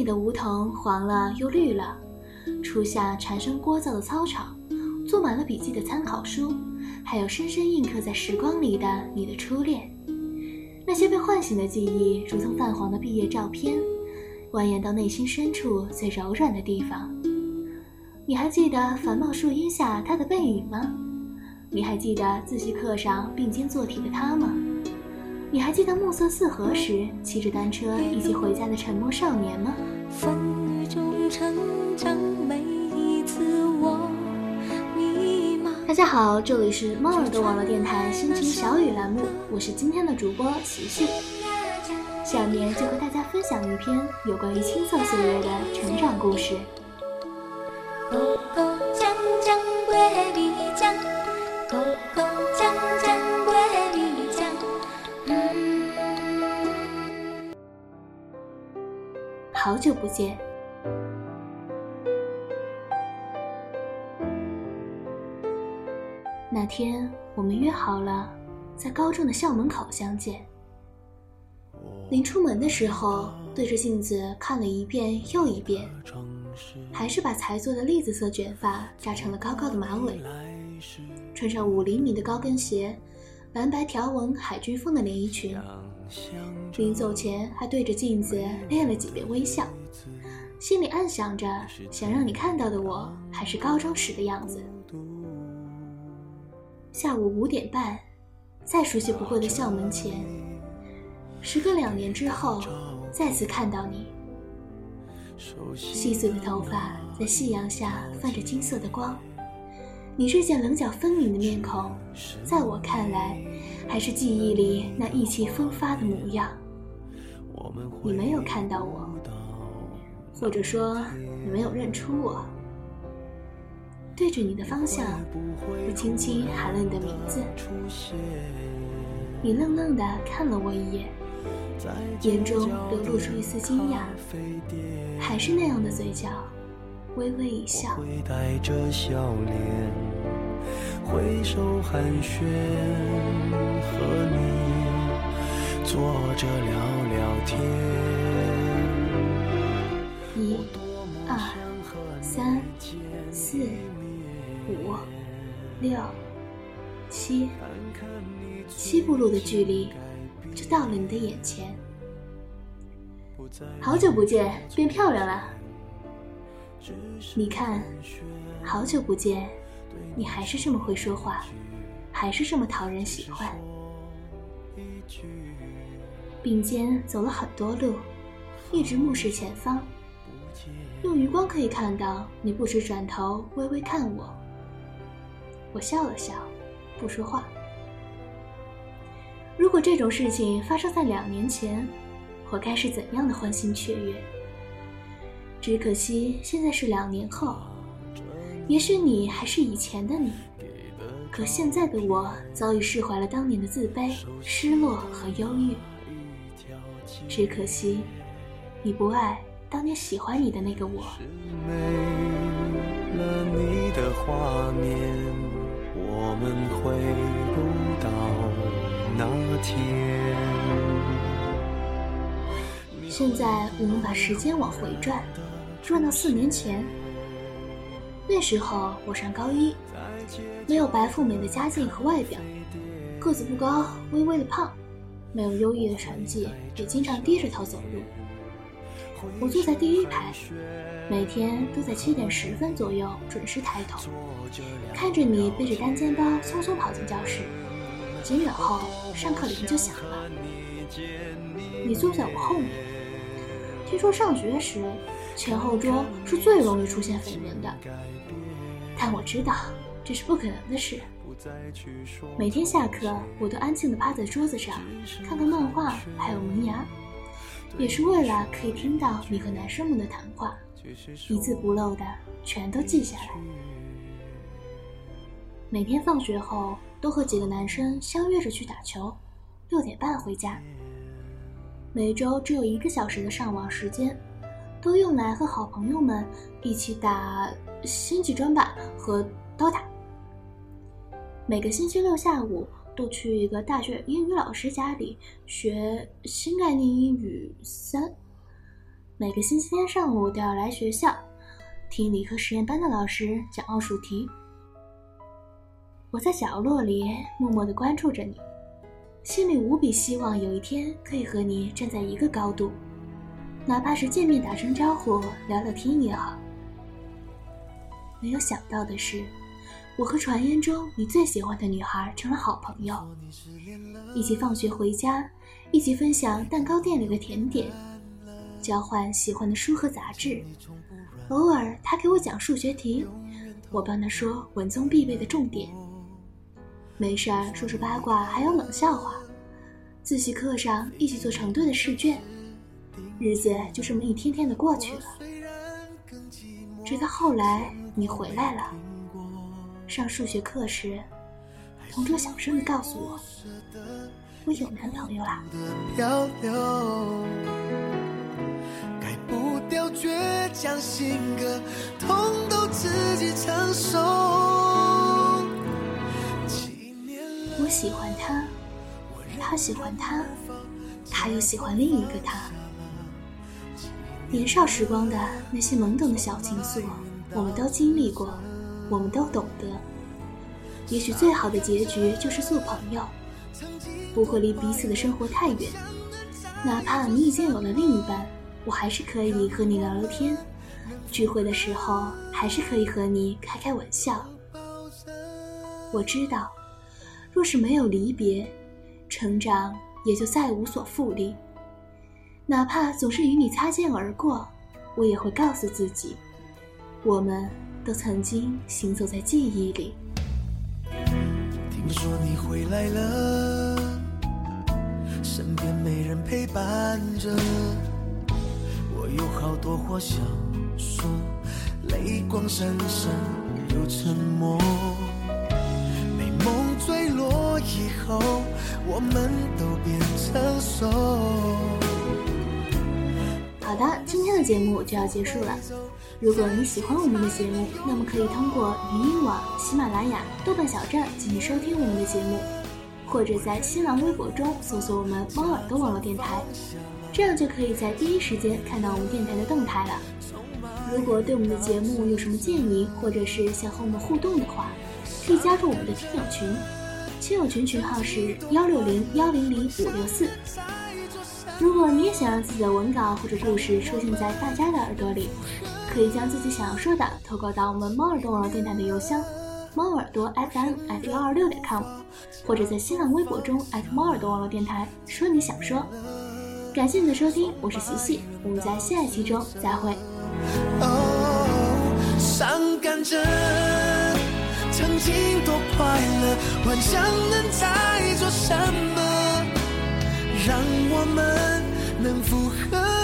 校园里的梧桐黄了又绿了，初夏蝉声聒噪的操场，坐满了笔记的参考书，还有深深印刻在时光里的你的初恋。那些被唤醒的记忆，如同泛黄的毕业照片，蜿蜒到内心深处最柔软的地方。你还记得繁茂树荫下他的背影吗？你还记得自习课上并肩做题的他吗？你还记得暮色四合时骑着单车一起回家的沉默少年吗？风雨中成长，每一次我迷茫。大家好，这里是猫耳朵网络电台心情小雨栏目，我是今天的主播琪琪。下面就和大家分享一篇有关于青涩岁月的成长故事。久不见。那天我们约好了在高中的校门口相见。临出门的时候，对着镜子看了一遍又一遍，还是把才做的栗子色卷发扎成了高高的马尾，穿上五厘米的高跟鞋，蓝白条纹海军风的连衣裙。临走前，还对着镜子练了几遍微笑，心里暗想着，想让你看到的我还是高中时的样子。下午五点半，再熟悉不过的校门前，时隔两年之后，再次看到你，细碎的头发在夕阳下泛着金色的光，你日渐棱角分明的面孔，在我看来。还是记忆里那意气风发的模样。你没有看到我，或者说你没有认出我。对着你的方向，我轻轻喊了你的名字。你愣愣地看了我一眼，眼中流露出一丝惊讶，还是那样的嘴角，微微一笑。挥手寒暄，和你坐着聊聊天。一、二、三、四、五、六、七，七步路的距离就到了你的眼前。好久不见，变漂亮了。你看，好久不见。你还是这么会说话，还是这么讨人喜欢。并肩走了很多路，一直目视前方。用余光可以看到，你不时转头微微看我。我笑了笑，不说话。如果这种事情发生在两年前，我该是怎样的欢欣雀跃？只可惜现在是两年后。也许你还是以前的你，可现在的我早已释怀了当年的自卑、失落和忧郁。只可惜，你不爱当年喜欢你的那个我。现在我们把时间往回转，转到四年前。那时候我上高一，没有白富美的家境和外表，个子不高，微微的胖，没有优异的成绩，也经常低着头走路。我坐在第一排，每天都在七点十分左右准时抬头，看着你背着单肩包匆匆跑进教室。几秒后，上课铃就响了，你坐在我后面。听说上学时，前后桌是最容易出现绯闻的。但我知道这是不可能的事。每天下课，我都安静地趴在桌子上，看看漫画，还有萌芽，也是为了可以听到你和男生们的谈话，一字不漏的全都记下来。每天放学后，都和几个男生相约着去打球，六点半回家。每周只有一个小时的上网时间，都用来和好朋友们一起打。星际争霸和刀塔，每个星期六下午都去一个大学英语老师家里学新概念英语三。每个星期天上午都要来学校，听理科实验班的老师讲奥数题。我在角落里默默的关注着你，心里无比希望有一天可以和你站在一个高度，哪怕是见面打声招呼、聊聊天也好。没有想到的是，我和传言中你最喜欢的女孩成了好朋友，一起放学回家，一起分享蛋糕店里的甜点，交换喜欢的书和杂志。偶尔他给我讲数学题，我帮他说文综必备的重点。没事儿，说说八卦，还有冷笑话。自习课上一起做成对的试卷，日子就这么一天天的过去了。直到后来你回来了，上数学课时，同桌小声的告诉我，我有男朋友啦。改不掉倔强性格，痛都自己承受。喜欢他，他喜欢他，他又喜欢另一个他。年少时光的那些懵懂的小情愫，我们都经历过，我们都懂得。也许最好的结局就是做朋友，不会离彼此的生活太远。哪怕你已经有了另一半，我还是可以和你聊聊天，聚会的时候还是可以和你开开玩笑。我知道。若是没有离别，成长也就再无所复利。哪怕总是与你擦肩而过，我也会告诉自己，我们都曾经行走在记忆里。听说你回来了，身边没人陪伴着，我有好多话想说，泪光闪闪又沉默。美梦坠落以后，我们都变成熟。好的，今天的节目就要结束了。如果你喜欢我们的节目，那么可以通过语音网、喜马拉雅、豆瓣小站进行收听我们的节目，或者在新浪微博中搜索我们“猫耳朵网络电台”，这样就可以在第一时间看到我们电台的动态了。如果对我们的节目有什么建议，或者是想和我们互动的话，可以加入我们的听友群，亲友群群号是幺六零幺零零五六四。如果你也想让自己的文稿或者故事出现在大家的耳朵里，可以将自己想要说的投稿到我们猫耳朵网络电台的邮箱猫耳朵 FM at 幺二六点 com，或者在新浪微博中 at 猫耳朵网络电台说你想说。感谢你的收听，我是琪琪，我们在下一期中再会。伤感着。曾经多快乐，幻想能再做什么，让我们能复合。